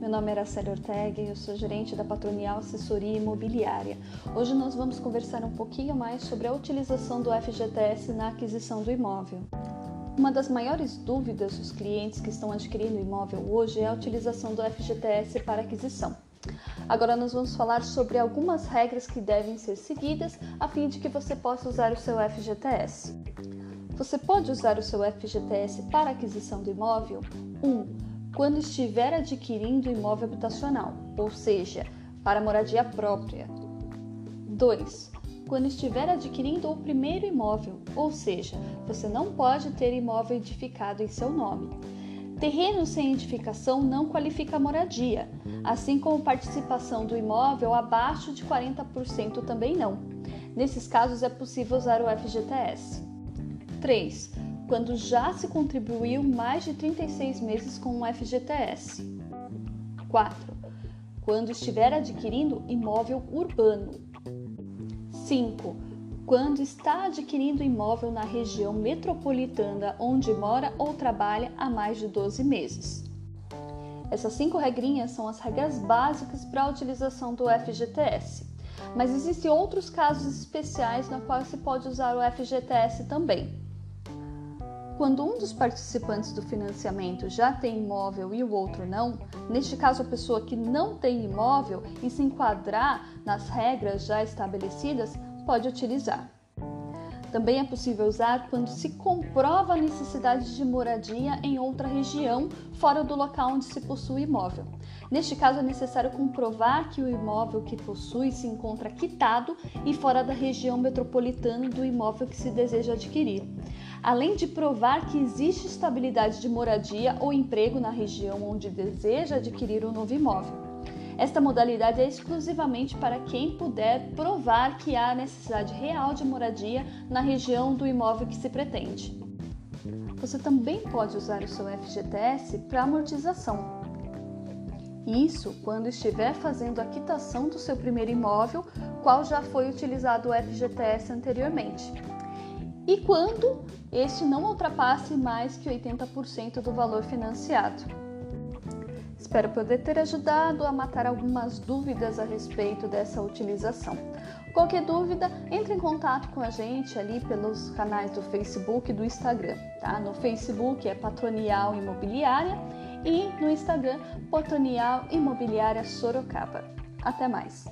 Meu nome é Araceli Ortega e eu sou gerente da Patronial Assessoria Imobiliária. Hoje nós vamos conversar um pouquinho mais sobre a utilização do FGTS na aquisição do imóvel. Uma das maiores dúvidas dos clientes que estão adquirindo imóvel hoje é a utilização do FGTS para aquisição. Agora nós vamos falar sobre algumas regras que devem ser seguidas a fim de que você possa usar o seu FGTS. Você pode usar o seu FGTS para aquisição do imóvel? 1. Um, quando estiver adquirindo imóvel habitacional, ou seja, para moradia própria. 2. Quando estiver adquirindo o primeiro imóvel, ou seja, você não pode ter imóvel edificado em seu nome. Terreno sem edificação não qualifica moradia, assim como participação do imóvel abaixo de 40% também não. Nesses casos é possível usar o FGTS. 3 quando já se contribuiu mais de 36 meses com um FGTS. 4. Quando estiver adquirindo imóvel urbano. 5. Quando está adquirindo imóvel na região metropolitana onde mora ou trabalha há mais de 12 meses. Essas cinco regrinhas são as regras básicas para a utilização do FGTS. Mas existem outros casos especiais na qual se pode usar o FGTS também. Quando um dos participantes do financiamento já tem imóvel e o outro não, neste caso a pessoa que não tem imóvel e se enquadrar nas regras já estabelecidas, pode utilizar. Também é possível usar quando se comprova a necessidade de moradia em outra região fora do local onde se possui imóvel. Neste caso, é necessário comprovar que o imóvel que possui se encontra quitado e fora da região metropolitana do imóvel que se deseja adquirir além de provar que existe estabilidade de moradia ou emprego na região onde deseja adquirir um novo imóvel. Esta modalidade é exclusivamente para quem puder provar que há necessidade real de moradia na região do imóvel que se pretende. Você também pode usar o seu FGTS para amortização. Isso quando estiver fazendo a quitação do seu primeiro imóvel, qual já foi utilizado o FGTS anteriormente e quando este não ultrapasse mais que 80% do valor financiado. Espero poder ter ajudado a matar algumas dúvidas a respeito dessa utilização. Qualquer dúvida, entre em contato com a gente ali pelos canais do Facebook e do Instagram. Tá? No Facebook é Patronial Imobiliária e no Instagram Patronial Imobiliária Sorocaba. Até mais!